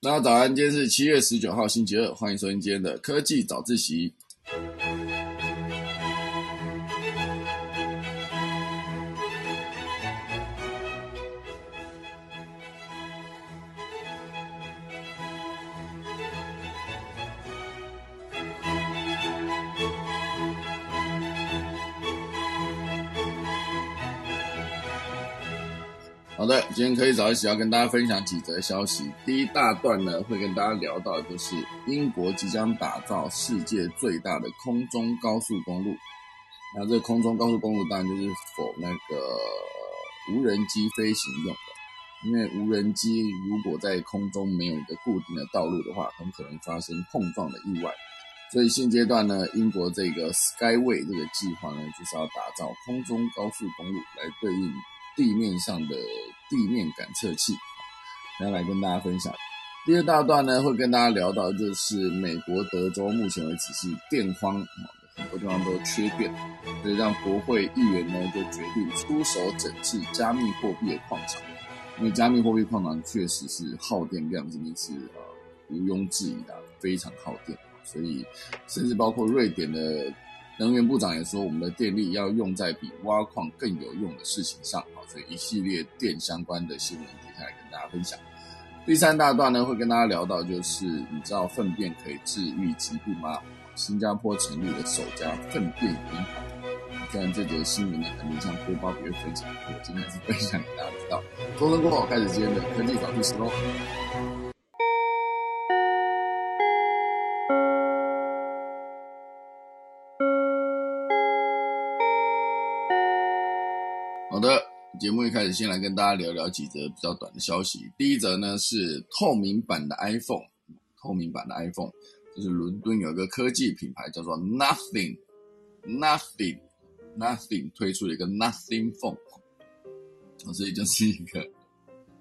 大家早安，今天是七月十九号，星期二，欢迎收听今天的科技早自习。今天可以早一起要跟大家分享几则消息。第一大段呢，会跟大家聊到就是英国即将打造世界最大的空中高速公路。那这空中高速公路当然就是否那个无人机飞行用的，因为无人机如果在空中没有一个固定的道路的话，很可能发生碰撞的意外。所以现阶段呢，英国这个 Skyway 这个计划呢，就是要打造空中高速公路来对应。地面上的地面感测器，然后来跟大家分享。第二大段呢，会跟大家聊到，就是美国德州目前为止是电荒，很多地方都缺电，所以让国会议员呢就决定出手整治加密货币的矿场，因为加密货币矿场确实是耗电量真的是呃毋庸置疑的，非常耗电，所以甚至包括瑞典的。能源部长也说，我们的电力要用在比挖矿更有用的事情上，好，所以一系列电相关的新闻接下来跟大家分享。第三大段呢，会跟大家聊到，就是你知道粪便可以治愈疾病吗？新加坡成立了首家粪便银行。虽然这则新闻呢，肯定像播报别分享，我今天是分享给大家知道。钟声过后，开始今天的科技早知识喽。节目一开始先来跟大家聊聊几则比较短的消息。第一则呢是透明版的 iPhone，透明版的 iPhone 就是伦敦有一个科技品牌叫做 Nothing，Nothing，Nothing 推出了一个 Nothing Phone，所以就是一个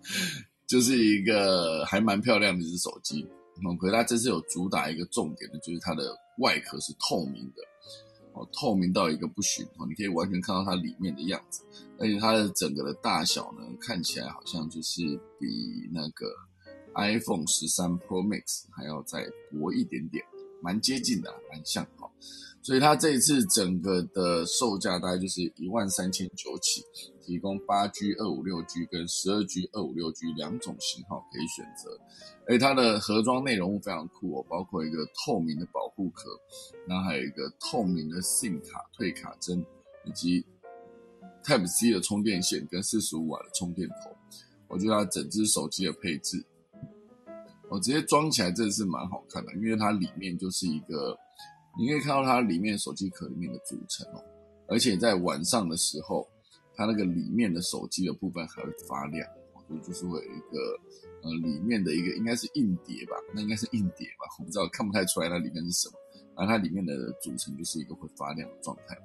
就是一个还蛮漂亮的一只手机。可是它这次有主打一个重点的，就是它的外壳是透明的。透明到一个不行哦，你可以完全看到它里面的样子，而且它的整个的大小呢，看起来好像就是比那个 iPhone 十三 Pro Max 还要再薄一点点，蛮接近的，蛮像哦。所以它这一次整个的售价大概就是一万三千九起，提供八 G、二五六 G 跟十二 G、二五六 G 两种型号可以选择。而它的盒装内容物非常酷哦，包括一个透明的保护壳，然后还有一个透明的 SIM 卡退卡针，以及 Type C 的充电线跟四十五瓦的充电头。我觉得它整只手机的配置，我直接装起来真的是蛮好看的，因为它里面就是一个。你可以看到它里面手机壳里面的组成哦，而且在晚上的时候，它那个里面的手机的部分还会发亮，所以就是会有一个呃里面的一个应该是硬碟吧，那应该是硬碟吧，我不知道看不太出来它里面是什么，然后它里面的组成就是一个会发亮的状态，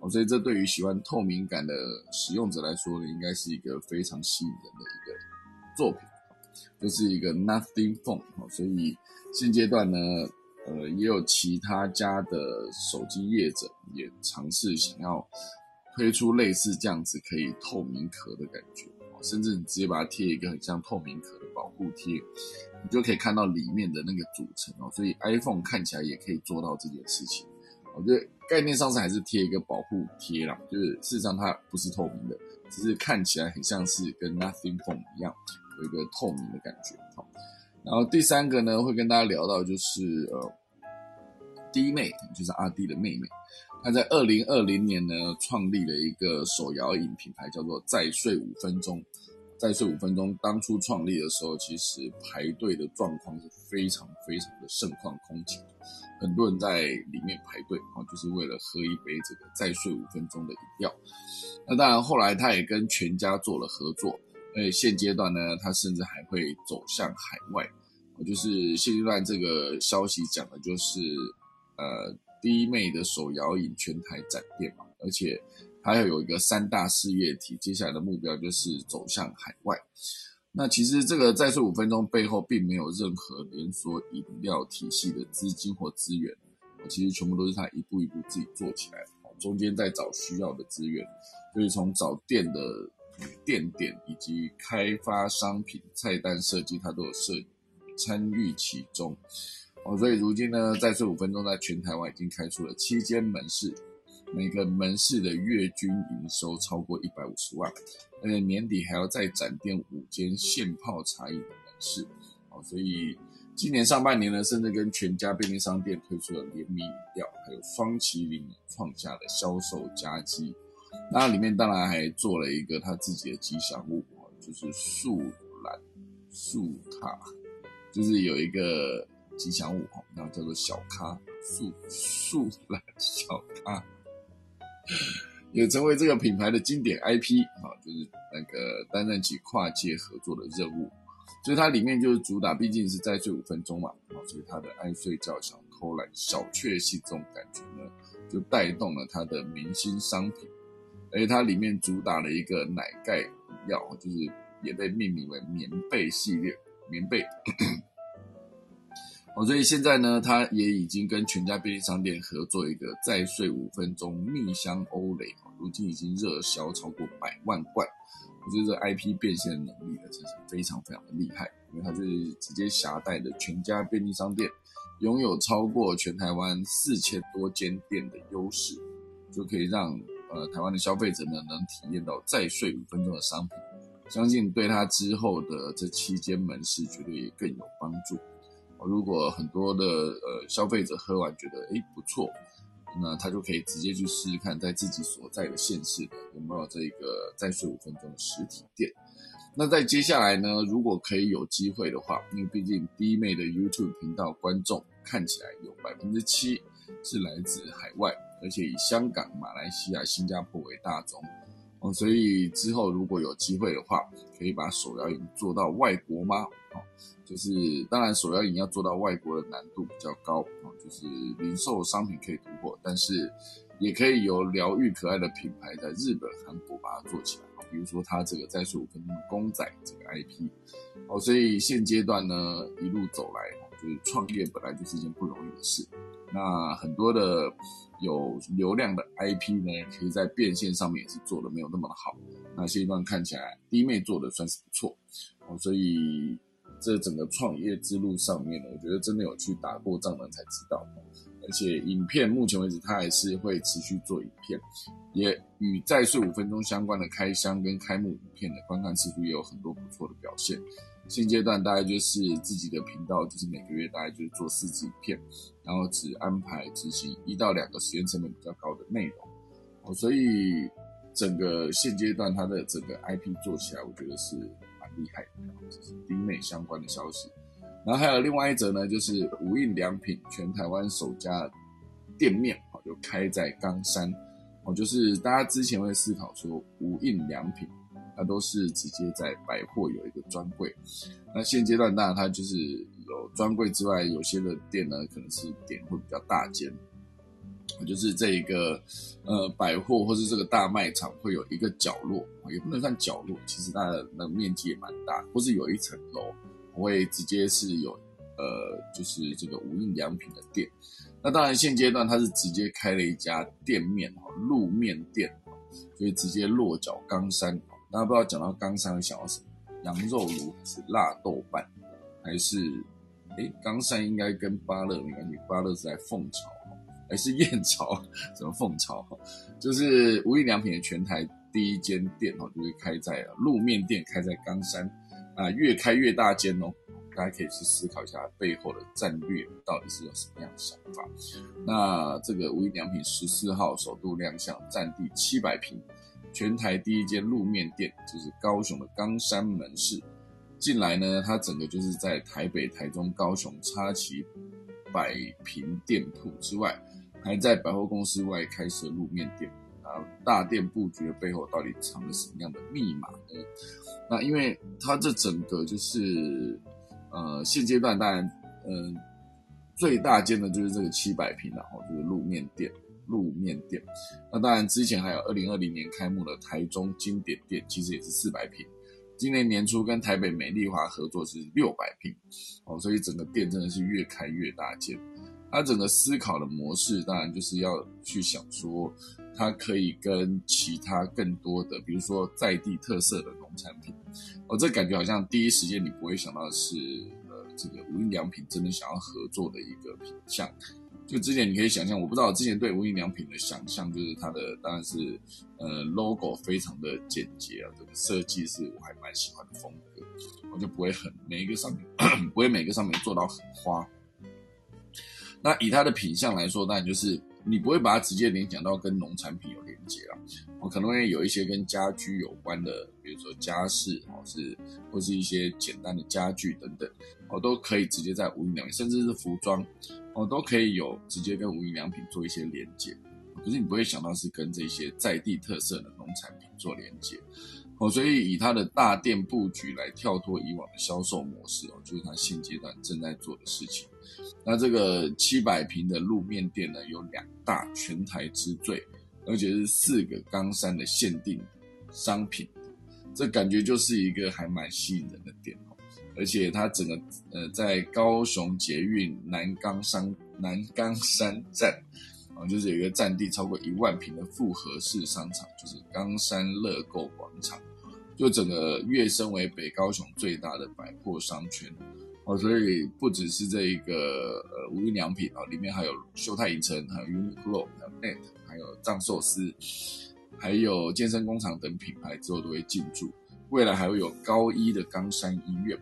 哦，所以这对于喜欢透明感的使用者来说呢，应该是一个非常吸引人的一个作品，就是一个 Nothing Phone，所以现阶段呢。呃，也有其他家的手机业者也尝试想要推出类似这样子可以透明壳的感觉，甚至你直接把它贴一个很像透明壳的保护贴，你就可以看到里面的那个组成哦。所以 iPhone 看起来也可以做到这件事情。我觉得概念上是还是贴一个保护贴啦，就是事实上它不是透明的，只是看起来很像是跟 Nothing Phone 一样有一个透明的感觉。好。然后第三个呢，会跟大家聊到就是呃，弟妹，就是阿弟的妹妹，她在二零二零年呢创立了一个手摇饮品牌，叫做再睡五分钟。再睡五分钟，当初创立的时候，其实排队的状况是非常非常的盛况空前，很多人在里面排队，啊，就是为了喝一杯这个再睡五分钟的饮料。那当然，后来他也跟全家做了合作。而且现阶段呢，它甚至还会走向海外。就是现阶段这个消息讲的就是，呃，第一妹的手摇饮全台展店嘛，而且它要有一个三大事业体，接下来的目标就是走向海外。那其实这个再睡五分钟背后并没有任何连锁饮料体系的资金或资源，其实全部都是他一步一步自己做起来的，中间在找需要的资源，所以从找店的。店点以及开发商品菜单设计，它都有设参与其中。哦，所以如今呢，在这五分钟在全台湾已经开出了七间门市，每个门市的月均营收超过一百五十万，而且年底还要再展店五间现泡茶饮的门市。哦，所以今年上半年呢，甚至跟全家便利商店推出了联名饮料，还有双麒麟创下了销售佳绩。那里面当然还做了一个他自己的吉祥物，就是树懒树卡，就是有一个吉祥物哈，然后叫做小咖树树懒小咖，也成为这个品牌的经典 IP 啊，就是那个担任起跨界合作的任务。所以它里面就是主打，毕竟是在睡五分钟嘛，啊，所以它的爱睡觉、想偷懒、小确幸这种感觉呢，就带动了它的明星商品。而且它里面主打了一个奶盖饮料，就是也被命名为棉被系列，棉被。哦，所以现在呢，它也已经跟全家便利商店合作一个再睡五分钟蜜香欧蕾，如今已经热销超过百万罐。我觉得这 IP 变现的能力呢，真是非常非常的厉害，因为它是直接携带的全家便利商店，拥有超过全台湾四千多间店的优势，就可以让呃台湾的消费者呢能体验到再睡五分钟的商品，相信对他之后的这七间门市绝对也更有帮助。如果很多的呃消费者喝完觉得诶不错。那他就可以直接去试试看，在自己所在的县市有没有这个再睡五分钟的实体店。那在接下来呢，如果可以有机会的话，因为毕竟弟妹的 YouTube 频道观众看起来有百分之七是来自海外，而且以香港、马来西亚、新加坡为大宗哦，所以之后如果有机会的话，可以把手摇饮做到外国吗？哦，就是当然手摇饮要做到外国的难度比较高。哦就是零售商品可以突破，但是也可以由疗愈可爱的品牌在日本、韩国把它做起来比如说它这个在睡五分钟的公仔这个 IP，哦，所以现阶段呢一路走来，就是创业本来就是一件不容易的事。那很多的有流量的 IP 呢，其实在变现上面也是做的没有那么的好。那现阶段看起来弟妹做的算是不错，哦，所以。这整个创业之路上面呢，我觉得真的有去打过仗的才知道。而且影片目前为止，它还是会持续做影片，也与再睡五分钟相关的开箱跟开幕影片的观看次数也有很多不错的表现。现阶段大概就是自己的频道，就是每个月大概就是做四支影片，然后只安排执行一到两个时间成本比较高的内容。哦，所以整个现阶段它的整个 IP 做起来，我觉得是蛮。厉害的，这是丁美相关的消息。然后还有另外一则呢，就是无印良品全台湾首家店面，哦，就开在冈山。哦，就是大家之前会思考说，无印良品它都是直接在百货有一个专柜。那现阶段当然它就是有专柜之外，有些的店呢，可能是店会比较大间。就是这一个呃百货或是这个大卖场会有一个角落，也不能算角落，其实它的那个面积也蛮大，或是有一层楼会直接是有呃就是这个无印良品的店。那当然现阶段它是直接开了一家店面哈，路面店，所以直接落脚冈山。大家不知道讲到冈山会想到什么？羊肉炉还是辣豆瓣？还是哎冈山应该跟巴乐没关系，巴乐是在凤巢。还是燕巢，什么凤巢，就是无印良品的全台第一间店哦，就是开在路面店，开在冈山啊，越开越大间哦，大家可以去思考一下背后的战略到底是有什么样的想法。那这个无印良品十四号首度亮相，占地七百平，全台第一间路面店，就是高雄的冈山门市。进来呢，它整个就是在台北、台中、高雄插旗百平店铺之外。还在百货公司外开设路面店啊，大店布局的背后到底藏了什么样的密码呢？那因为它这整个就是呃现阶段当然嗯最大间的就是这个七百平，然后就是路面店路面店。那当然之前还有二零二零年开幕的台中经典店，其实也是四百平。今年年初跟台北美丽华合作是六百平哦，所以整个店真的是越开越大间。它整个思考的模式，当然就是要去想说，它可以跟其他更多的，比如说在地特色的农产品，哦，这感觉好像第一时间你不会想到是，呃，这个无印良品真的想要合作的一个品相。就之前你可以想象，我不知道之前对无印良品的想象，就是它的当然是呃 logo 非常的简洁啊，这个设计是我还蛮喜欢的风格，我就不会很每一个上面 不会每个上面做到很花。那以它的品相来说，当然就是你不会把它直接联想到跟农产品有连接了，我可能会有一些跟家居有关的，比如说家饰哦，是或是一些简单的家具等等，哦都可以直接在无印良品，甚至是服装哦都可以有直接跟无印良品做一些连接，可是你不会想到是跟这些在地特色的农产品做连接。哦，所以以它的大店布局来跳脱以往的销售模式哦，就是它现阶段正在做的事情。那这个七百平的路面店呢，有两大全台之最，而且是四个冈山的限定商品，这感觉就是一个还蛮吸引人的店哦。而且它整个呃在高雄捷运南冈山南冈山站。啊，就是有一个占地超过一万平的复合式商场，就是冈山乐购广场，就整个跃升为北高雄最大的百货商圈。哦，所以不只是这一个呃无印良品啊，里面还有秀泰影城，还有 Uniqlo，还有 Net，还有藏寿司，还有健身工厂等品牌之后都会进驻。未来还会有高一的冈山医院。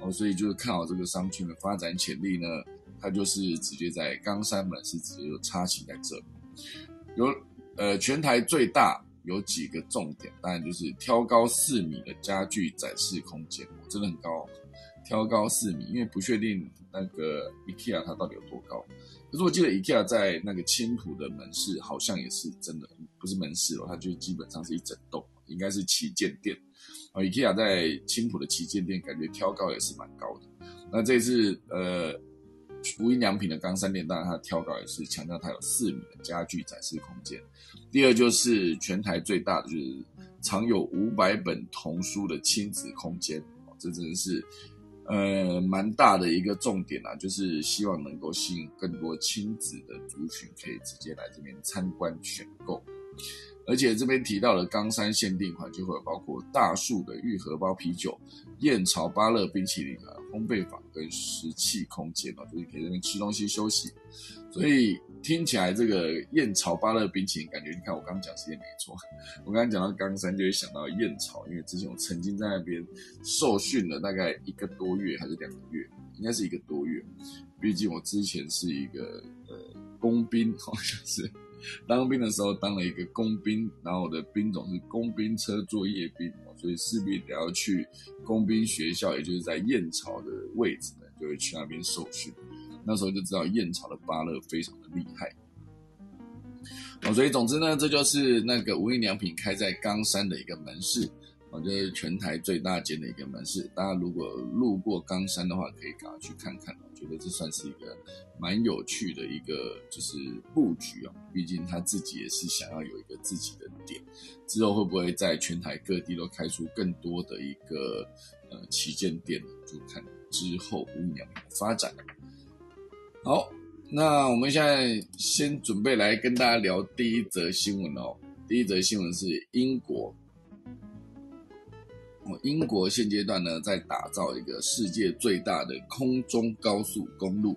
哦，所以就是看好这个商圈的发展潜力呢。它就是直接在冈山门市直接就插旗在这里，有呃全台最大有几个重点，当然就是挑高四米的家具展示空间，真的很高，挑高四米，因为不确定那个 IKEA 它到底有多高，可是我记得 IKEA 在那个青浦的门市好像也是真的，不是门市哦，它就基本上是一整栋，应该是旗舰店，啊，IKEA 在青浦的旗舰店感觉挑高也是蛮高的，那这次呃。无印良品的冈山店，当然它挑高也是强调它有四米的家具展示空间。第二就是全台最大的，就是藏有五百本童书的亲子空间，这真的是呃蛮大的一个重点啊，就是希望能够吸引更多亲子的族群可以直接来这边参观选购。而且这边提到的冈山限定款，就会有包括大树的玉荷包啤酒、燕巢芭乐冰淇淋啊、烘焙坊跟石器空间哦，就是可以在那边吃东西休息。所以听起来这个燕巢芭乐冰淇淋，感觉你看我刚刚讲时间没错，我刚刚讲到冈山就会想到燕巢，因为之前我曾经在那边受训了大概一个多月还是两个月，应该是一个多月，毕竟我之前是一个呃工兵，好像是。当兵的时候当了一个工兵，然后我的兵种是工兵车作业兵，所以势必得要去工兵学校，也就是在燕巢的位置呢，就会去那边受训。那时候就知道燕巢的芭乐非常的厉害。哦，所以总之呢，这就是那个无印良品开在冈山的一个门市。哦，这是全台最大间的一个门市。大家如果路过冈山的话，可以赶快去看看。我觉得这算是一个蛮有趣的一个就是布局哦。毕竟他自己也是想要有一个自己的点。之后会不会在全台各地都开出更多的一个呃旗舰店呢？就看之后五年的发展。好，那我们现在先准备来跟大家聊第一则新闻哦。第一则新闻是英国。英国现阶段呢，在打造一个世界最大的空中高速公路，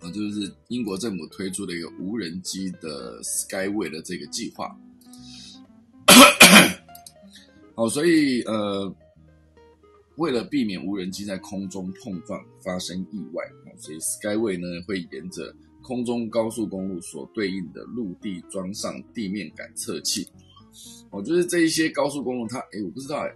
啊，就是英国政府推出的一个无人机的 Skyway 的这个计划。好，所以呃，为了避免无人机在空中碰撞发生意外，所以 Skyway 呢会沿着空中高速公路所对应的陆地装上地面感测器。哦，就是这一些高速公路，它哎，我不知道哎。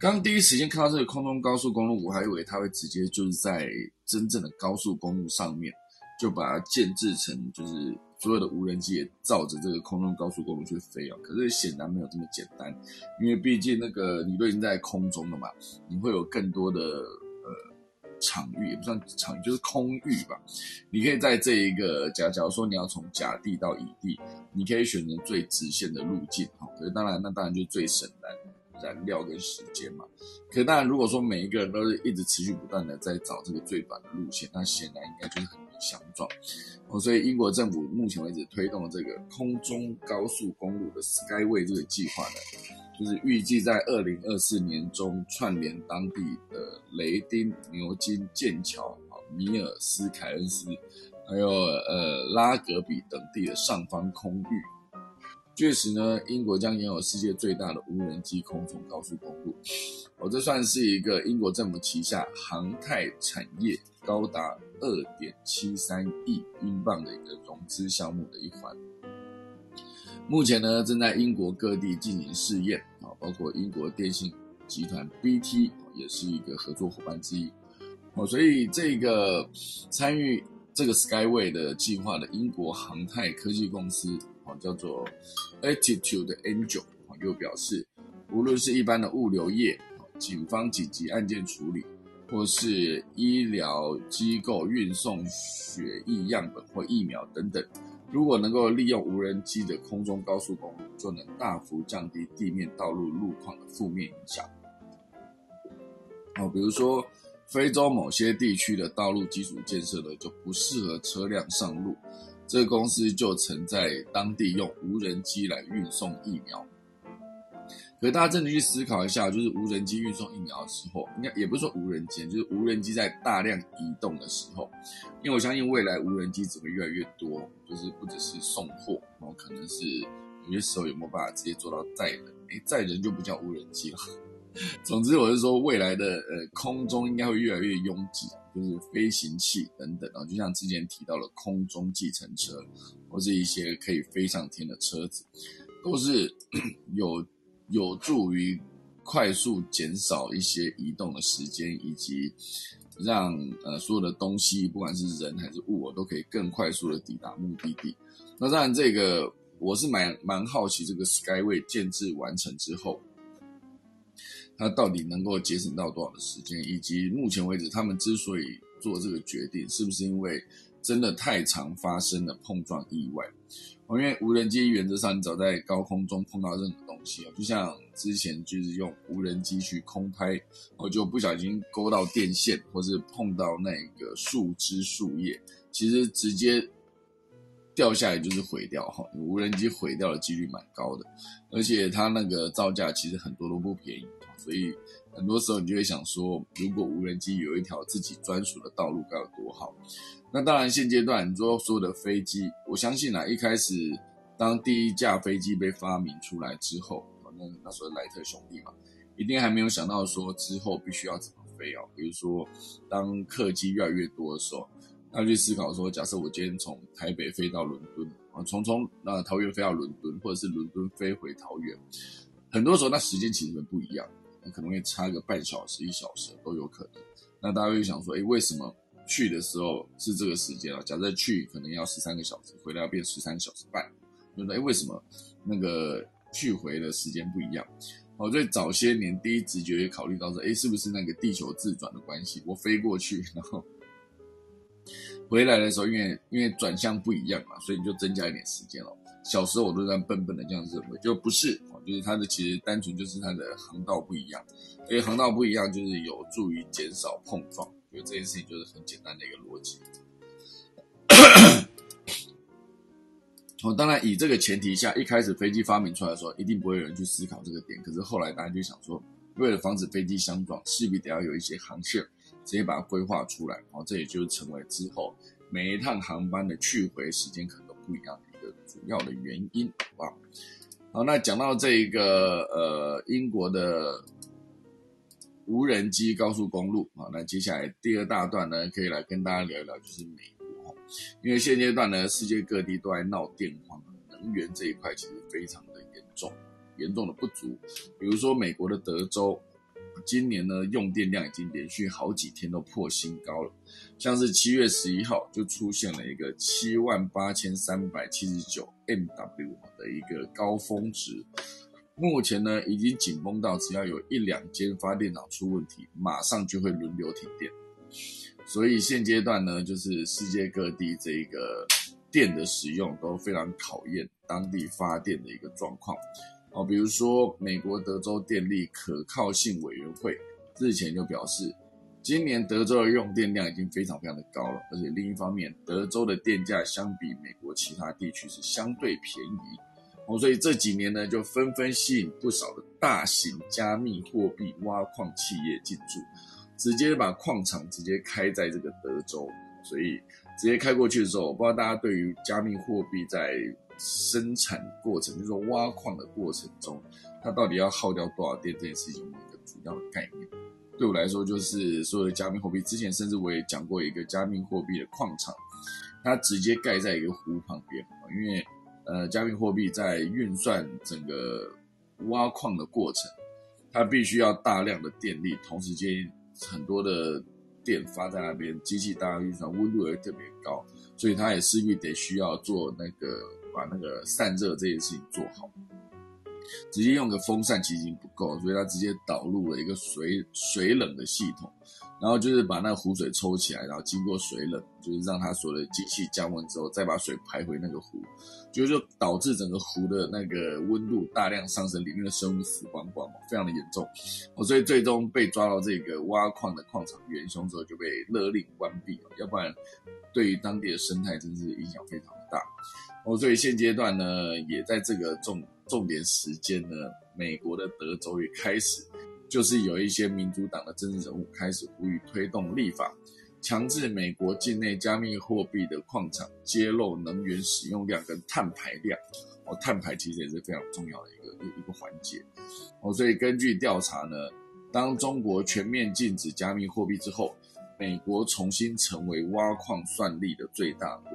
刚第一时间看到这个空中高速公路，我还以为它会直接就是在真正的高速公路上面就把它建制成，就是所有的无人机也照着这个空中高速公路去飞哦。可是显然没有这么简单，因为毕竟那个你都已经在空中了嘛，你会有更多的呃场域，也不算场域，就是空域吧。你可以在这一个假假如说你要从甲地到乙地，你可以选择最直线的路径哈。可是当然，那当然就最省的。燃料跟时间嘛，可当然，如果说每一个人都是一直持续不断的在找这个最短的路线，那显然应该就是很难相撞。哦，所以英国政府目前为止推动这个空中高速公路的 Skyway 这个计划呢，就是预计在二零二四年中串联当地的雷丁、牛津、剑桥、啊米尔斯凯恩斯，还有呃拉格比等地的上方空域。确实呢，英国将拥有世界最大的无人机空中高速公路。哦，这算是一个英国政府旗下航太产业高达二点七三亿英镑的一个融资项目的一环。目前呢，正在英国各地进行试验啊，包括英国电信集团 BT 也是一个合作伙伴之一。哦，所以这个参与这个 Skyway 的计划的英国航太科技公司叫做 Attitude Angel，又表示，无论是一般的物流业、警方紧急案件处理，或是医疗机构运送血液样本或疫苗等等。如果能够利用无人机的空中高速公路，就能大幅降低地面道路路况的负面影响。哦，比如说非洲某些地区的道路基础建设呢，就不适合车辆上路，这个公司就曾在当地用无人机来运送疫苗。可大家真的去思考一下，就是无人机运送疫苗的时候，应该也不是说无人机，就是无人机在大量移动的时候，因为我相信未来无人机只会越来越多，就是不只是送货，然后可能是有些时候有没有办法直接做到载人？诶，载人就不叫无人机了。总之，我是说未来的呃空中应该会越来越拥挤，就是飞行器等等啊，就像之前提到了空中计程车，或是一些可以飞上天的车子，都是 有。有助于快速减少一些移动的时间，以及让呃所有的东西，不管是人还是物，我都可以更快速的抵达目的地。那当然，这个我是蛮蛮好奇，这个 Skyway 建制完成之后，它到底能够节省到多少的时间，以及目前为止他们之所以做这个决定，是不是因为真的太常发生了碰撞意外？因为无人机原则上，你只要在高空中碰到任何东西哦，就像之前就是用无人机去空拍，我就不小心勾到电线，或是碰到那个树枝树叶，其实直接掉下来就是毁掉哈。无人机毁掉的几率蛮高的，而且它那个造价其实很多都不便宜，所以很多时候你就会想说，如果无人机有一条自己专属的道路该有多好。那当然，现阶段你说所有的飞机，我相信啊，一开始当第一架飞机被发明出来之后，那那时候莱特兄弟嘛，一定还没有想到说之后必须要怎么飞哦。比如说，当客机越来越多的时候，他去思考说，假设我今天从台北飞到伦敦啊，从从那桃园飞到伦敦，或者是伦敦飞回桃园，很多时候那时间其实不一样，可能会差个半小时、一小时都有可能。那大家会想说，哎，为什么？去的时候是这个时间啊，假设去可能要十三个小时，回来要变十三小时半，对不对？为什么那个去回的时间不一样？我，在早些年，第一直觉也考虑到说，哎，是不是那个地球自转的关系？我飞过去，然后回来的时候，因为因为转向不一样嘛，所以你就增加一点时间了。小时候我都这样笨笨的这样认为，就不是，就是它的其实单纯就是它的航道不一样，所以航道不一样就是有助于减少碰撞。觉得这件事情就是很简单的一个逻辑。哦，当然以这个前提下，一开始飞机发明出来的时候，一定不会有人去思考这个点。可是后来大家就想说，为了防止飞机相撞，势必得要有一些航线，直接把它规划出来。哦，这也就成为之后每一趟航班的去回时间可能都不一样的一个主要的原因，好吧？好，那讲到这一个呃，英国的。无人机高速公路啊，那接下来第二大段呢，可以来跟大家聊一聊，就是美国因为现阶段呢，世界各地都在闹电荒，能源这一块其实非常的严重，严重的不足。比如说美国的德州，今年呢用电量已经连续好几天都破新高了，像是七月十一号就出现了一个七万八千三百七十九 MW 的一个高峰值。目前呢，已经紧绷到只要有一两间发电厂出问题，马上就会轮流停电。所以现阶段呢，就是世界各地这个电的使用都非常考验当地发电的一个状况。哦，比如说美国德州电力可靠性委员会日前就表示，今年德州的用电量已经非常非常的高了，而且另一方面，德州的电价相比美国其他地区是相对便宜。哦，所以这几年呢，就纷纷吸引不少的大型加密货币挖矿企业进驻，直接把矿场直接开在这个德州，所以直接开过去的时候，我不知道大家对于加密货币在生产过程，就是说挖矿的过程中，它到底要耗掉多少电这件事情，有一个主要的概念。对我来说，就是所有的加密货币，之前甚至我也讲过一个加密货币的矿场，它直接盖在一个湖旁边，因为。呃，加密货币在运算整个挖矿的过程，它必须要大量的电力，同时间很多的电发在那边，机器大量运算，温度也特别高，所以它也势必得需要做那个把那个散热这件事情做好。直接用个风扇其实已经不够，所以它直接导入了一个水水冷的系统。然后就是把那个湖水抽起来，然后经过水冷，就是让它所有的机器降温之后，再把水排回那个湖，就是导致整个湖的那个温度大量上升，里面的生物死光光，非常的严重。哦，所以最终被抓到这个挖矿的矿场元凶之后，就被勒令关闭了要不然对于当地的生态真是影响非常的大。哦，所以现阶段呢，也在这个重重点时间呢，美国的德州也开始。就是有一些民主党的政治人物开始呼吁推动立法，强制美国境内加密货币的矿场揭露能源使用量跟碳排量。哦，碳排其实也是非常重要的一个一一个环节。哦，所以根据调查呢，当中国全面禁止加密货币之后，美国重新成为挖矿算力的最大国。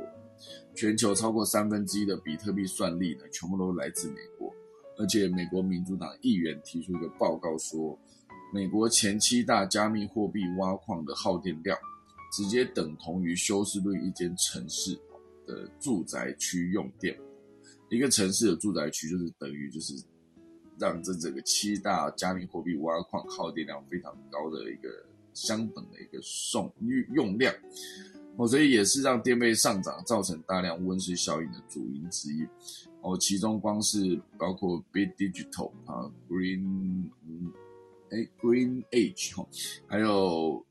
全球超过三分之一的比特币算力呢，全部都来自美国。而且，美国民主党议员提出一个报告说，美国前七大加密货币挖矿的耗电量，直接等同于休斯顿一间城市的住宅区用电。一个城市的住宅区就是等于就是让这整个七大加密货币挖矿耗电量非常高的一个相等的一个送用用量。哦，所以也是让电费上涨，造成大量温室效应的主因之一。哦，其中光是包括 Big Digital 啊，Green，哎，Green Age 哈，还有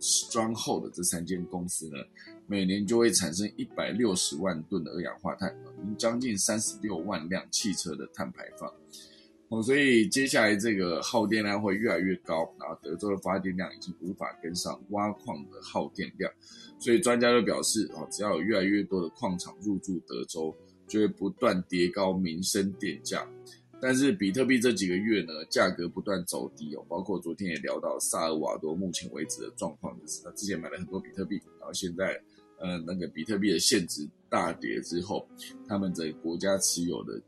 Stronghold 这三间公司呢，每年就会产生一百六十万吨的二氧化碳，将近三十六万辆汽车的碳排放。哦，所以接下来这个耗电量会越来越高，然后德州的发电量已经无法跟上挖矿的耗电量，所以专家就表示，哦，只要有越来越多的矿场入驻德州。就会不断叠高民生电价，但是比特币这几个月呢，价格不断走低哦。包括昨天也聊到萨尔瓦多目前为止的状况，就是他之前买了很多比特币，然后现在呃那个比特币的现值大跌之后，他们在国家持有的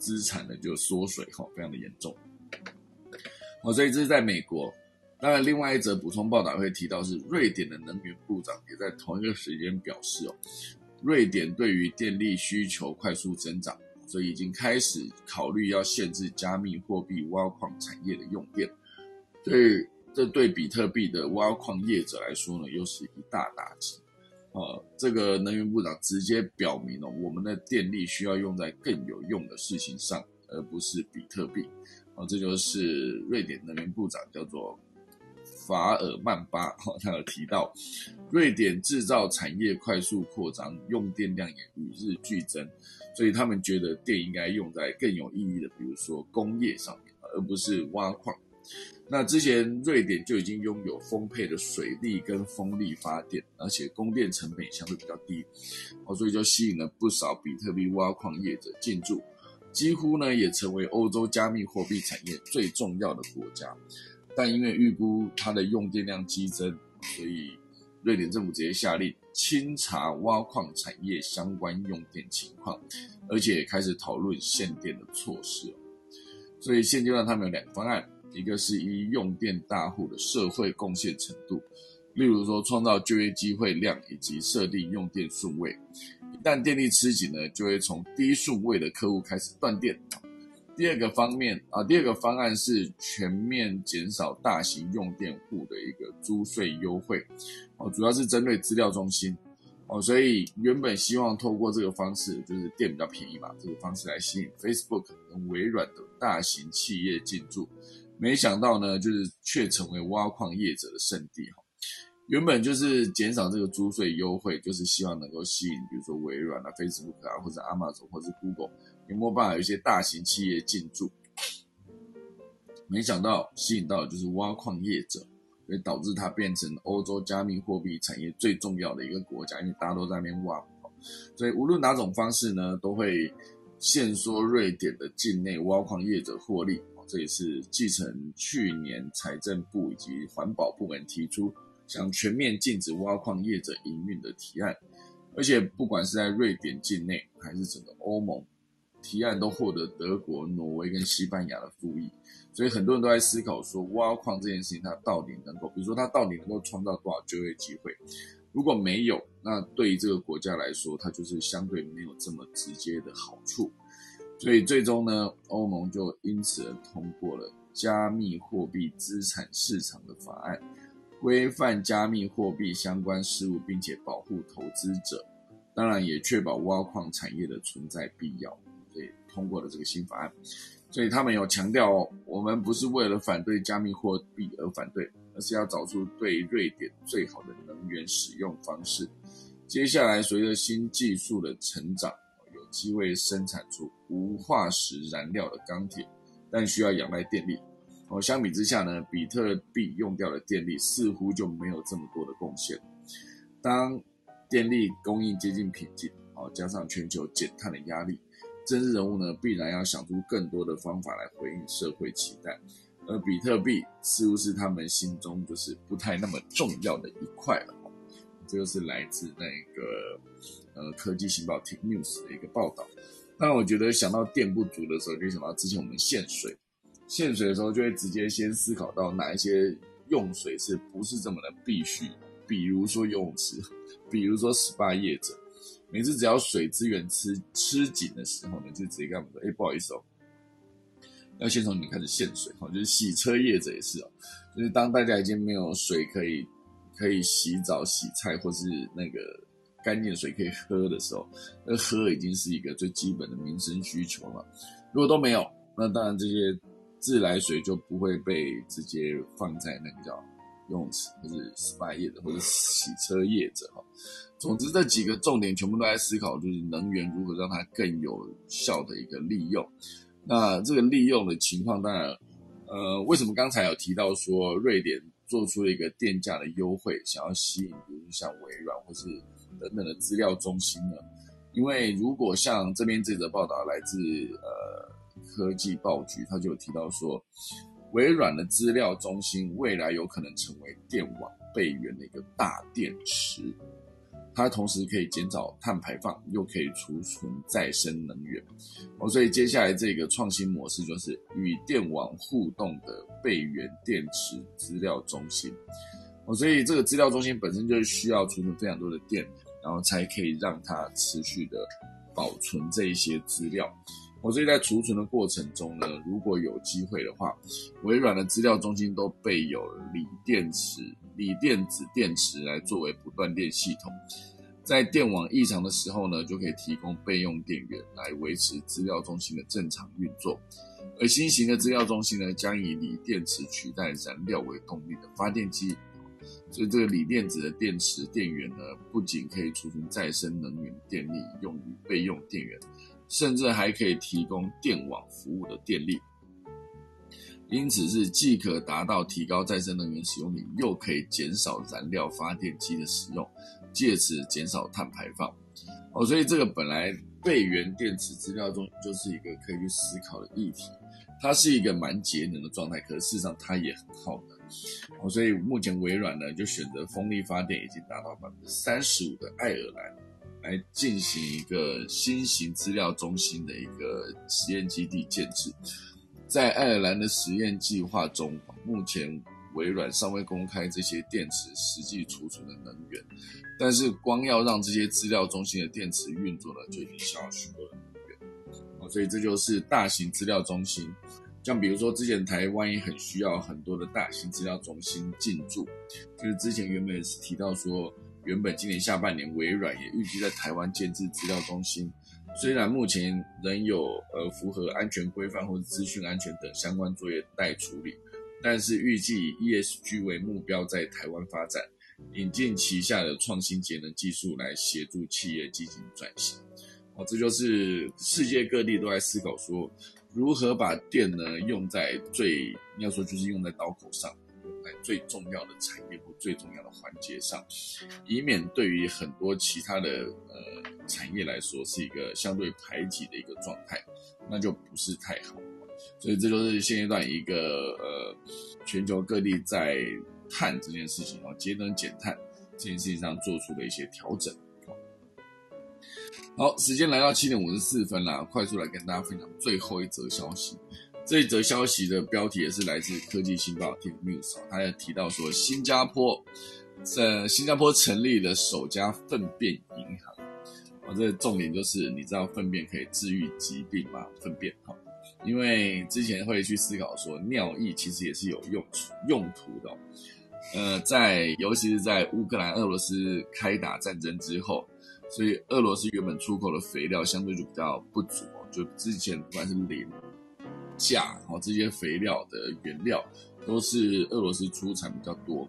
资产呢就缩水哈，非常的严重。哦，所以这是在美国。当然，另外一则补充报道会提到是瑞典的能源部长也在同一个时间表示哦。瑞典对于电力需求快速增长，所以已经开始考虑要限制加密货币挖矿产业的用电。所以，这对比特币的挖矿业者来说呢，又是一大打击。呃，这个能源部长直接表明了，我们的电力需要用在更有用的事情上，而不是比特币。哦，这就是瑞典能源部长叫做。法尔曼巴，他有提到，瑞典制造产业快速扩张，用电量也与日俱增，所以他们觉得电应该用在更有意义的，比如说工业上面，而不是挖矿。那之前瑞典就已经拥有丰沛的水力跟风力发电，而且供电成本相对比较低，哦，所以就吸引了不少比特币挖矿业者进驻，几乎呢也成为欧洲加密货币产业最重要的国家。但因为预估它的用电量激增，所以瑞典政府直接下令清查挖矿产业相关用电情况，而且开始讨论限电的措施。所以现阶段他们有两个方案，一个是依用电大户的社会贡献程度，例如说创造就业机会量以及设定用电顺位，一旦电力吃紧呢，就会从低顺位的客户开始断电。第二个方面啊，第二个方案是全面减少大型用电户的一个租税优惠，哦，主要是针对资料中心，哦，所以原本希望透过这个方式，就是电比较便宜嘛，这个方式来吸引 Facebook 跟微软的大型企业进驻，没想到呢，就是却成为挖矿业者的圣地哈。原本就是减少这个租税优惠，就是希望能够吸引，比如说微软啊、Facebook 啊，或者 Amazon 或者 Google。有没有办法有一些大型企业进驻？没想到吸引到的就是挖矿业者，所以导致它变成欧洲加密货币产业最重要的一个国家，因为大家都在那边挖。所以无论哪种方式呢，都会限缩瑞典的境内挖矿业者获利。这也是继承去年财政部以及环保部门提出想全面禁止挖矿业者营运的提案。而且不管是在瑞典境内还是整个欧盟，提案都获得德国、挪威跟西班牙的复议。所以很多人都在思考说，挖矿这件事情它到底能够，比如说它到底能够创造多少就业机会？如果没有，那对于这个国家来说，它就是相对没有这么直接的好处。所以最终呢，欧盟就因此而通过了加密货币资产市场的法案，规范加密货币相关事务，并且保护投资者，当然也确保挖矿产业的存在必要。所以通过了这个新法案。所以他们有强调哦，我们不是为了反对加密货币而反对。而是要找出对瑞典最好的能源使用方式。接下来，随着新技术的成长，机会生产出无化石燃料的钢铁，但需要仰赖电力。哦，相比之下呢，比特币用掉的电力似乎就没有这么多的贡献。当电力供应接近瓶颈，哦，加上全球减碳的压力，政治人物呢必然要想出更多的方法来回应社会期待。而比特币似乎是他们心中就是不太那么重要的一块了。这就是来自那个呃科技新报 Tech News 的一个报道。那我觉得想到电不足的时候，就想到之前我们限水，限水的时候就会直接先思考到哪一些用水是不是这么的必须，比如说游泳池，比如说 SPA 业者，每次只要水资源吃吃紧的时候呢，就直接跟我们说：“哎，不好意思哦。”要先从你开始限水哈，就是洗车业者也是哦，就是当大家已经没有水可以可以洗澡、洗菜或是那个干净水可以喝的时候，那喝已经是一个最基本的民生需求了。如果都没有，那当然这些自来水就不会被直接放在那个叫游泳池或是 SPA 业者或者洗车业者哈。总之，这几个重点全部都在思考，就是能源如何让它更有效的一个利用。那这个利用的情况，当然，呃，为什么刚才有提到说瑞典做出了一个电价的优惠，想要吸引，比如像微软或是等等的资料中心呢？因为如果像这边这则报道来自呃科技报局，他就有提到说，微软的资料中心未来有可能成为电网备援的一个大电池。它同时可以减少碳排放，又可以储存再生能源哦，所以接下来这个创新模式就是与电网互动的备源电池资料中心哦，所以这个资料中心本身就是需要储存非常多的电，然后才可以让它持续的保存这一些资料。我所以在储存的过程中呢，如果有机会的话，微软的资料中心都备有锂电池、锂电子电池来作为不断电系统，在电网异常的时候呢，就可以提供备用电源来维持资料中心的正常运作。而新型的资料中心呢，将以锂电池取代燃料为动力的发电机，所以这个锂电子的电池电源呢，不仅可以储存再生能源电力用于备用电源。甚至还可以提供电网服务的电力，因此是既可达到提高再生能源使用率，又可以减少燃料发电机的使用，借此减少碳排放。哦，所以这个本来备源电池资料中就是一个可以去思考的议题，它是一个蛮节能的状态，可是事实上它也很耗能。哦，所以目前微软呢就选择风力发电已经达到百分之三十五的爱尔兰。来进行一个新型资料中心的一个实验基地建制，在爱尔兰的实验计划中，目前微软尚未公开这些电池实际储存的能源，但是光要让这些资料中心的电池运作呢，就已经需要许多的能源。哦，所以这就是大型资料中心，像比如说之前台湾也很需要很多的大型资料中心进驻，就是之前原本也是提到说。原本今年下半年，微软也预计在台湾建置资料中心。虽然目前仍有呃符合安全规范或者资讯安全等相关作业待处理，但是预计以 ESG 为目标在台湾发展，引进旗下的创新节能技术来协助企业进行转型。哦，这就是世界各地都在思考说，如何把电呢用在最，要说就是用在刀口上，在最重要的产业或最重要的环节上，以免对于很多其他的呃产业来说是一个相对排挤的一个状态，那就不是太好。所以这就是现阶段一个呃全球各地在碳这件事情哦，节能减碳这件事情上做出的一些调整。好，时间来到七点五十四分了，快速来跟大家分享最后一则消息。这一则消息的标题也是来自科技新报 Tech News，它也提到说，新加坡在新加坡成立了首家粪便银行。啊，这重点就是你知道粪便可以治愈疾病吗？粪便哈，因为之前会去思考说，尿液其实也是有用处用途的。呃，在尤其是在乌克兰俄罗斯开打战争之后。所以俄罗斯原本出口的肥料相对就比较不足，就之前不管是磷、钾哦这些肥料的原料都是俄罗斯出产比较多。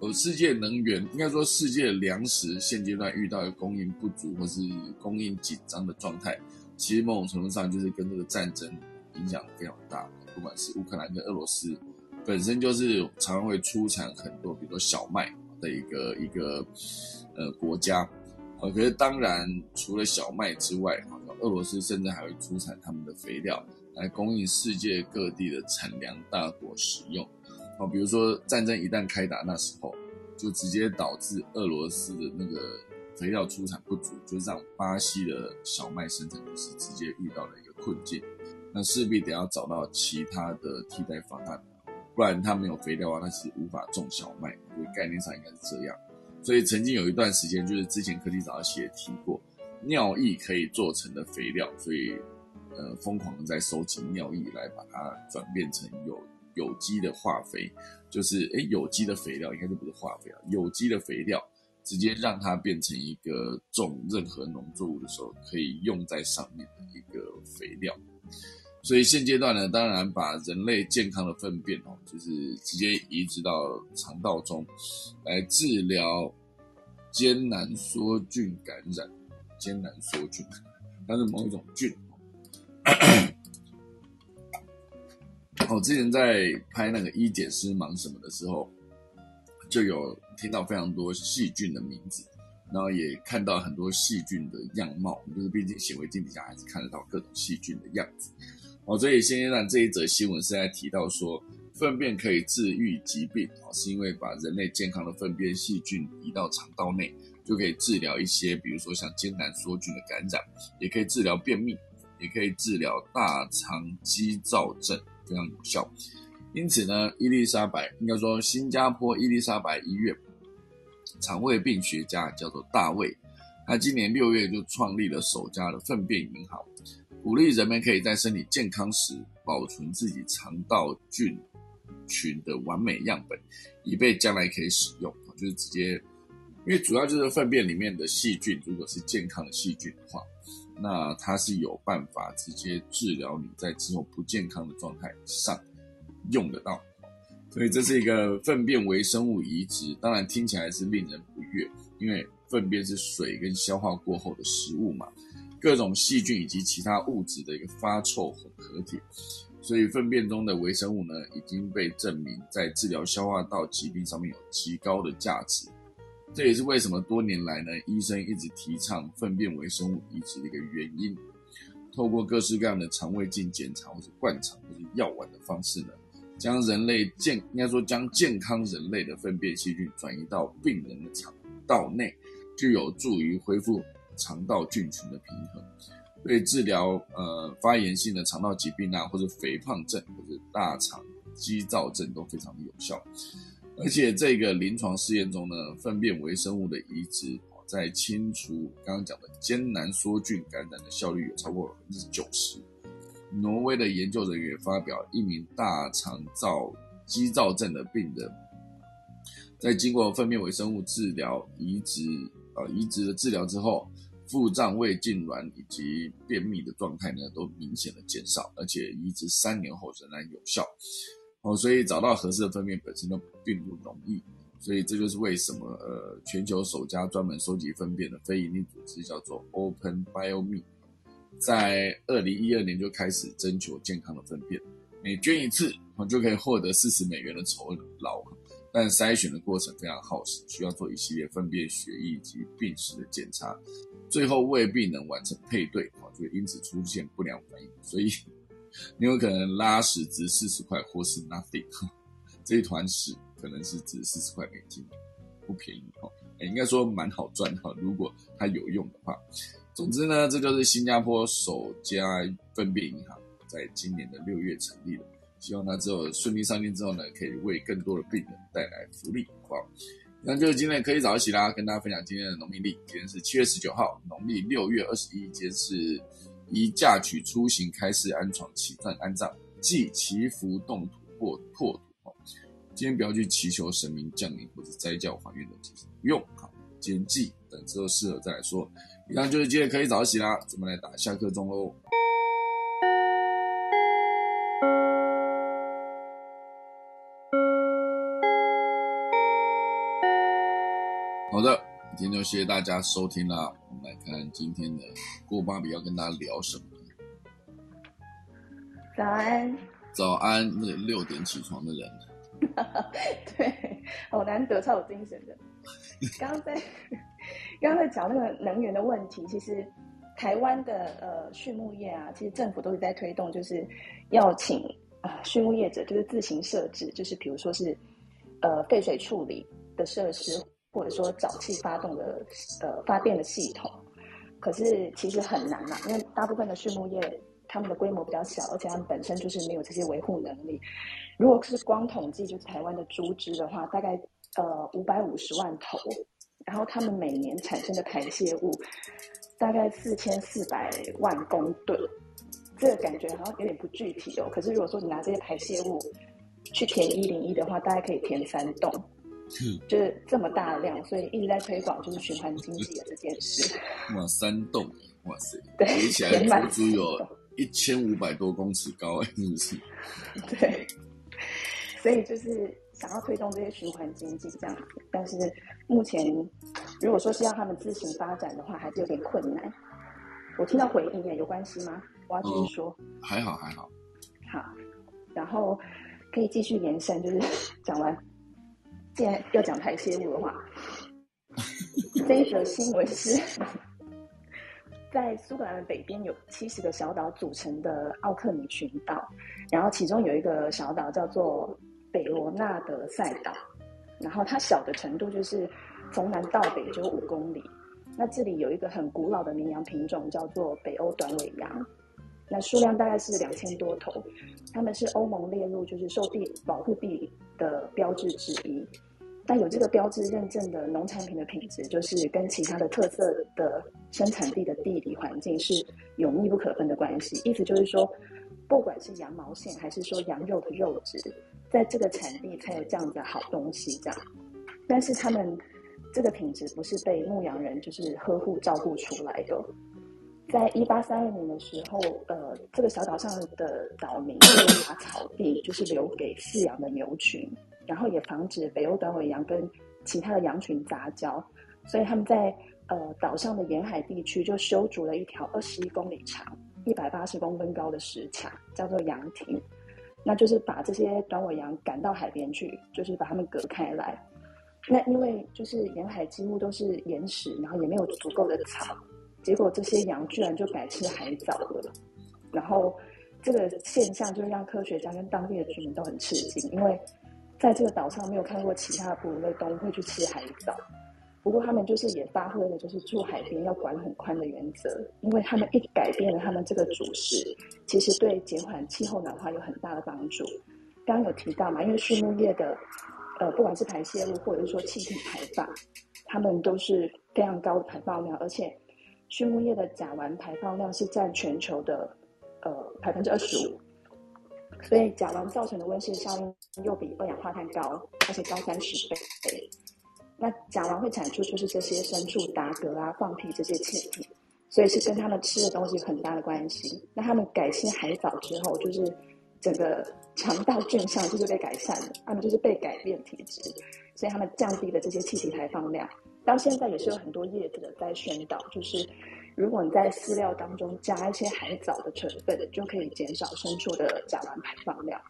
呃世界能源应该说世界粮食现阶段遇到供应不足或是供应紧张的状态，其实某种程度上就是跟这个战争影响非常大。不管是乌克兰跟俄罗斯本身就是常常会出产很多，比如说小麦的一个一个呃国家。呃，可是当然，除了小麦之外，好像俄罗斯甚至还会出产他们的肥料来供应世界各地的产粮大国使用。哦，比如说战争一旦开打，那时候就直接导致俄罗斯的那个肥料出产不足，就让巴西的小麦生产公司直接遇到了一个困境。那势必得要找到其他的替代方案，不然它没有肥料啊，那是无法种小麦。所以概念上应该是这样。所以曾经有一段时间，就是之前科技早上写提过，尿液可以做成的肥料，所以呃疯狂的在收集尿液来把它转变成有有机的化肥，就是诶有机的肥料应该就不是化肥啊，有机的肥料直接让它变成一个种任何农作物的时候可以用在上面的一个肥料。所以现阶段呢，当然把人类健康的粪便哦，就是直接移植到肠道中，来治疗艰难梭菌感染。艰难梭菌，它是某一种菌。我之前在拍那个一检师忙什么的时候，就有听到非常多细菌的名字，然后也看到很多细菌的样貌，就是毕竟显微镜底下还是看得到各种细菌的样子。哦，所以现阶段这一则新闻是在提到说，粪便可以治愈疾病，哦，是因为把人类健康的粪便细菌移到肠道内，就可以治疗一些，比如说像艰难梭菌的感染，也可以治疗便秘，也可以治疗大肠肌躁症，非常有效。因此呢，伊丽莎白应该说新加坡伊丽莎白医院肠胃病学家叫做大卫，他今年六月就创立了首家的粪便银行。鼓励人们可以在身体健康时保存自己肠道菌群的完美样本，以备将来可以使用。就是直接，因为主要就是粪便里面的细菌，如果是健康的细菌的话，那它是有办法直接治疗你在之后不健康的状态上用得到。所以这是一个粪便微生物移植，当然听起来是令人不悦，因为粪便是水跟消化过后的食物嘛。各种细菌以及其他物质的一个发臭混合体，所以粪便中的微生物呢，已经被证明在治疗消化道疾病上面有极高的价值。这也是为什么多年来呢，医生一直提倡粪便微生物移植的一个原因。透过各式各样的肠胃镜检查，或是灌肠，或是药丸的方式呢，将人类健应该说将健康人类的粪便细菌转移到病人的肠道内，就有助于恢复。肠道菌群的平衡，对治疗呃发炎性的肠道疾病啊，或者肥胖症或者大肠肌躁症都非常的有效。而且这个临床试验中呢，粪便微生物的移植在清除刚刚讲的艰难梭菌感染的效率有超过百分之九十。挪威的研究人员发表，一名大肠躁肌躁症的病人，在经过粪便微生物治疗移植呃移植的治疗之后。腹胀、胃痉挛以及便秘的状态呢，都明显的减少，而且移植三年后仍然有效。哦，所以找到合适的粪便本身都并不容易。所以这就是为什么呃，全球首家专门收集粪便的非营利组织叫做 Open BioMe，在二零一二年就开始征求健康的粪便，每捐一次，我就可以获得四十美元的酬劳。但筛选的过程非常耗时，需要做一系列粪便、血液及病史的检查，最后未必能完成配对，啊，就因此出现不良反应。所以你有可能拉屎值四十块，或是 nothing，这一团屎可能是值四十块美金，不便宜哦。应该说蛮好赚哈，如果它有用的话。总之呢，这就是新加坡首家粪便银行，在今年的六月成立的。希望它之后顺利上线之后呢，可以为更多的病人带来福利，好？那就是今天可以早一起啦，跟大家分享今天的农民历。今天是七月十九号，农历六月二十一，今天是以嫁娶出行开市安床起葬安葬，祭祈福动土或破土。今天不要去祈求神明降临或者灾教还愿的，不用。好，今天祭等之后适合再来说。以上就是今天可以早起啦，咱们来打下课钟喽。好的，今天就谢谢大家收听啦。我们来看今天的过芭比要跟大家聊什么。早安。早安，那个六点起床的人。对，好难得，超有精神的。刚刚在 刚刚在讲那个能源的问题，其实台湾的呃畜牧业啊，其实政府都是在推动，就是要请啊畜牧业者就是自行设置，就是比如说是呃废水处理的设施。或者说沼气发动的呃发电的系统，可是其实很难嘛，因为大部分的畜牧业他们的规模比较小，而且他们本身就是没有这些维护能力。如果是光统计就是台湾的猪只的话，大概呃五百五十万头，然后他们每年产生的排泄物大概四千四百万公吨，这个感觉好像有点不具体哦。可是如果说你拿这些排泄物去填一零一的话，大概可以填三栋。就是这么大的量，所以一直在推广就是循环经济的这件事。哇，山洞，哇塞，对，叠起来足足有一千五百多公尺高，是不是？对，所以就是想要推动这些循环经济这样，但是目前如果说是要他们自行发展的话，还是有点困难。我听到回应耶，有关系吗？我要继续说。还好还好。好，然后可以继续延伸，就是 讲完。既然要讲排泄物的话，这一则新闻是 在苏格兰的北边有七十个小岛组成的奥克尼群岛，然后其中有一个小岛叫做北罗纳德赛岛，然后它小的程度就是从南到北只有五公里。那这里有一个很古老的绵羊品种叫做北欧短尾羊，那数量大概是两千多头，他们是欧盟列入就是受地保护地的标志之一。那有这个标志认证的农产品的品质，就是跟其他的特色的生产地的地理环境是有密不可分的关系。意思就是说，不管是羊毛线还是说羊肉的肉质，在这个产地才有这样的好东西。这样，但是他们这个品质不是被牧羊人就是呵护照顾出来的。在一八三二年的时候，呃，这个小岛上的岛民会把草地就是留给饲养的牛群。然后也防止北欧短尾羊跟其他的羊群杂交，所以他们在呃岛上的沿海地区就修筑了一条二十一公里长、一百八十公分高的石墙，叫做羊亭。那就是把这些短尾羊赶到海边去，就是把它们隔开来。那因为就是沿海几乎都是岩石，然后也没有足够的草，结果这些羊居然就改吃海藻了。然后这个现象就让科学家跟当地的居民都很吃惊，因为。在这个岛上没有看过其他哺乳类动物会去吃海藻，不过他们就是也发挥了就是住海边要管很宽的原则，因为他们一改变了他们这个主食，其实对减缓气候暖化有很大的帮助。刚刚有提到嘛，因为畜牧业的呃不管是排泄物或者是说气体排放，他们都是非常高的排放量，而且畜牧业的甲烷排放量是占全球的呃百分之二十五。所以甲烷造成的温室效应又比二氧化碳高，而且高三十倍。那甲烷会产出就是这些牲畜打嗝啊、放屁这些气体，所以是跟他们吃的东西有很大的关系。那他们改吃海藻之后，就是整个肠道菌相就是被改善了，他们就是被改变体质。所以他们降低了这些气体排放量。到现在也是有很多业者在宣导，就是如果你在饲料当中加一些海藻的成分，就可以减少牲畜的甲烷排放量。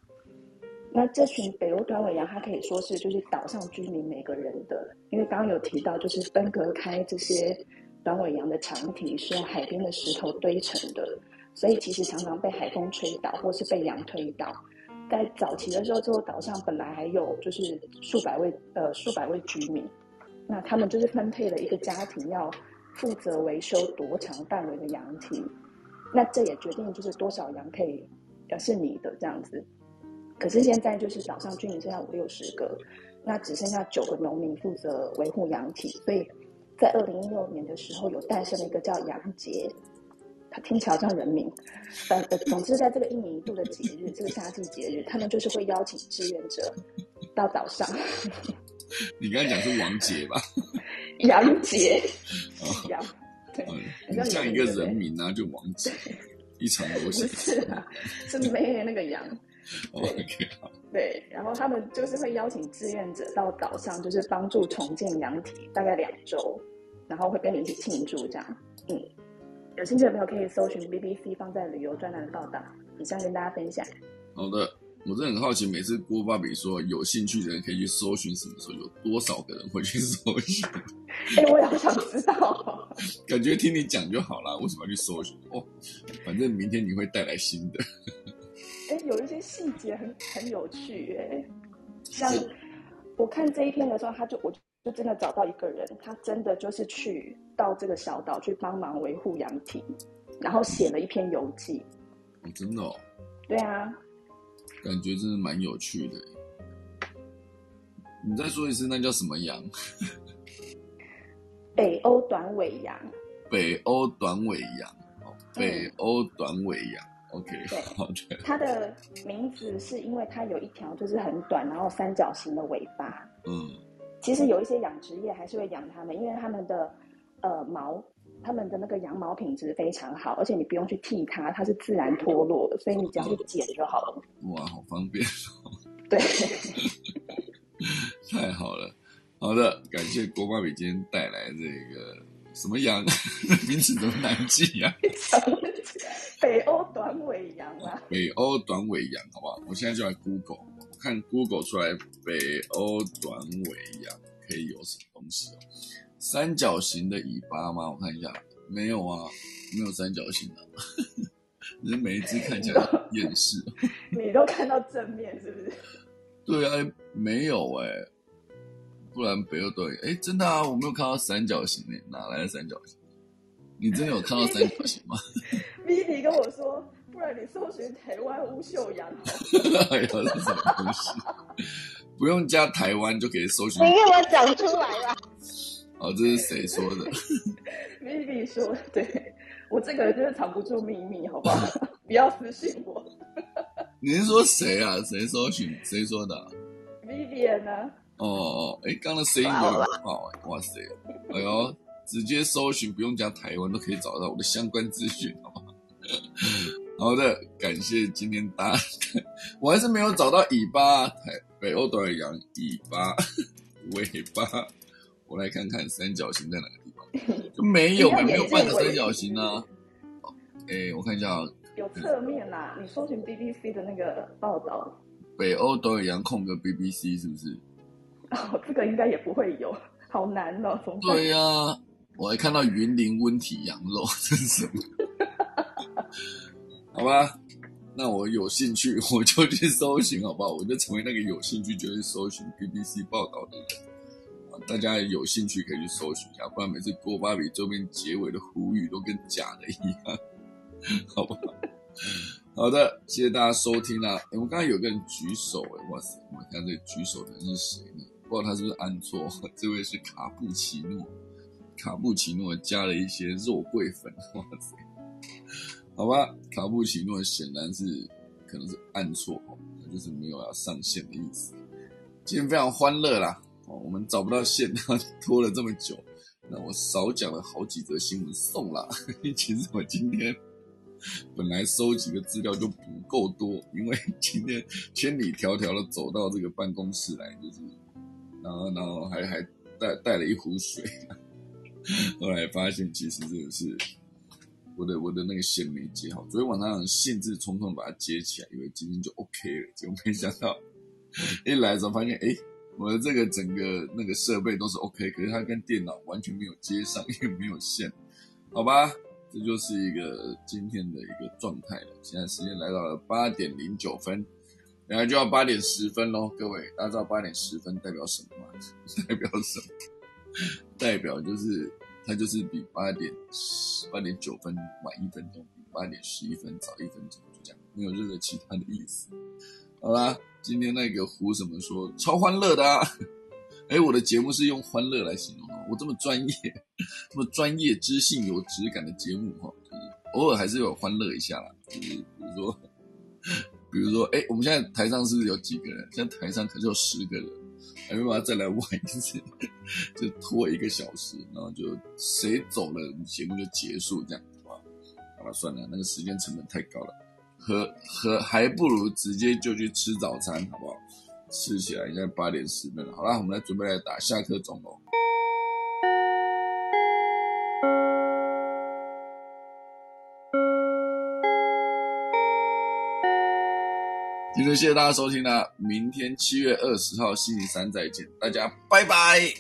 那这群北欧短尾羊，它可以说是就是岛上居民每个人的，因为刚刚有提到，就是分隔开这些短尾羊的墙体是用海边的石头堆成的，所以其实常常被海风吹倒，或是被羊推倒。在早期的时候，这座岛上本来还有就是数百位呃数百位居民，那他们就是分配了一个家庭要负责维修多长范围的羊体，那这也决定就是多少羊可以呃是你的这样子。可是现在就是岛上居民剩下五六十个，那只剩下九个农民负责维护羊体，所以在二零一六年的时候有诞生了一个叫羊节，它听起来像人名，反呃总之在这个一年一度的节日，这个夏季节日，他们就是会邀请志愿者到岛上。你刚才讲是王杰吧？杨杰，杨，对，你像一个人名啊，就王杰，一场游戏是啊，是没那个羊。OK，对，然后他们就是会邀请志愿者到岛上，就是帮助重建羊体，大概两周，然后会跟你一起庆祝这样。嗯，有兴趣的朋友可以搜寻 BBC 放在旅游专栏的报道，以上跟大家分享。好的，我真的很好奇，每次郭爸比说有兴趣的人可以去搜寻，什么时候有多少个人会去搜寻？哎，我也好想知道。感觉听你讲就好了，为什么要去搜寻？哦，反正明天你会带来新的。哎，有一些细节很很有趣哎，像我看这一篇的时候，他就我就真的找到一个人，他真的就是去到这个小岛去帮忙维护羊体，然后写了一篇游记。真的？哦？对啊，感觉真的蛮有趣的。你再说一次，那叫什么羊？北欧短尾羊。北欧短尾羊，北欧短尾羊。OK，对，好的。它的名字是因为它有一条就是很短，然后三角形的尾巴。嗯，其实有一些养殖业还是会养它们，因为它们的呃毛，它们的那个羊毛品质非常好，而且你不用去剃它，它是自然脱落的，所以你只要去剪就好了。哇，好方便。对，太好了。好的，感谢郭爸比今天带来这个什么羊，名字怎么难记呀？北欧短尾羊啊！北欧短尾羊，好不好？我现在就来 Google，看 Google 出来北欧短尾羊可以有什么东西哦？三角形的尾巴吗？我看一下，没有啊，没有三角形的。你每一只看起来厌世。你都看到正面是不是？对啊，没有哎，不然北欧短哎，真的啊，我没有看到三角形诶，哪来的三角形？你真的有看到三角形吗？Vivi 跟我说，不然你搜寻台湾乌秀羊。哎呀，这是什么东西？不用加台湾就可以搜寻。你给我讲出来了。哦，这是谁说的？Vivi 说，对我这个人就是藏不住秘密，好不好？不要私信我。你是说谁啊？谁搜寻？谁说的？Vivi 呢？哦哦，哎，刚刚的声音有点爆，哇塞！哎呦。直接搜寻不用加台湾都可以找到我的相关资讯，好吗？好的，感谢今天大家，我还是没有找到尾巴，北欧短尾羊尾巴尾巴，我来看看三角形在哪个地方，没有，没有半个三角形呢。哎，我看一下啊，有侧面啦，你搜寻 BBC 的那个报道，北欧都有羊空格 BBC 是不是？哦，这个应该也不会有，好难哦，对呀。我还看到云林温体羊肉，这是什么？好吧，那我有兴趣我就去搜寻，好不好？我就成为那个有兴趣就去搜寻 BBC 报道的人。大家有兴趣可以去搜寻一下，不然每次郭巴比周边结尾的呼吁都跟假的一样，好不好？好的，谢谢大家收听啦。我们刚才有个人举手，哎，哇塞！我们看这举手的人是谁呢？不知道他是不是按错？这位是卡布奇诺。卡布奇诺加了一些肉桂粉，哇塞！好吧，卡布奇诺显然是可能是按错，就是没有要上线的意思。今天非常欢乐啦，我们找不到线，拖了这么久，那我少讲了好几则新闻送啦。其实我今天本来收集的资料就不够多，因为今天千里迢迢的走到这个办公室来，就是然后然后还还带带了一壶水，后来发现其实这个是我的我的那个线没接好，昨天晚上兴致冲冲把它接起来，以为今天就 OK 了，结果没想到一来的时候发现，哎，我的这个整个那个设备都是 OK，可是它跟电脑完全没有接上，因为没有线，好吧，这就是一个今天的一个状态了。现在时间来到了八点零九分。然后就要八点十分喽，各位，大家知道八点十分代表什么吗？代表什么？代表就是它就是比八点八点九分晚一分钟，比八点十一分早一分钟，就这样，没有任何其他的意思。好啦，今天那个胡什么说超欢乐的啊？哎，我的节目是用欢乐来形容的，我这么专业，这么专业、知性、有质感的节目哈，就是偶尔还是有欢乐一下啦，就是比如说。比如说，哎，我们现在台上是有几个人？现在台上可是有十个人，还没办法再来玩一次，就拖一个小时，然后就谁走了，节目就结束，这样，好吧？好了，算了，那个时间成本太高了，和和还不如直接就去吃早餐，好不好？吃起来应该八点十分了，好了，我们来准备来打下课钟喽。今天谢谢大家收听啦，明天七月二十号星期三再见，大家拜拜。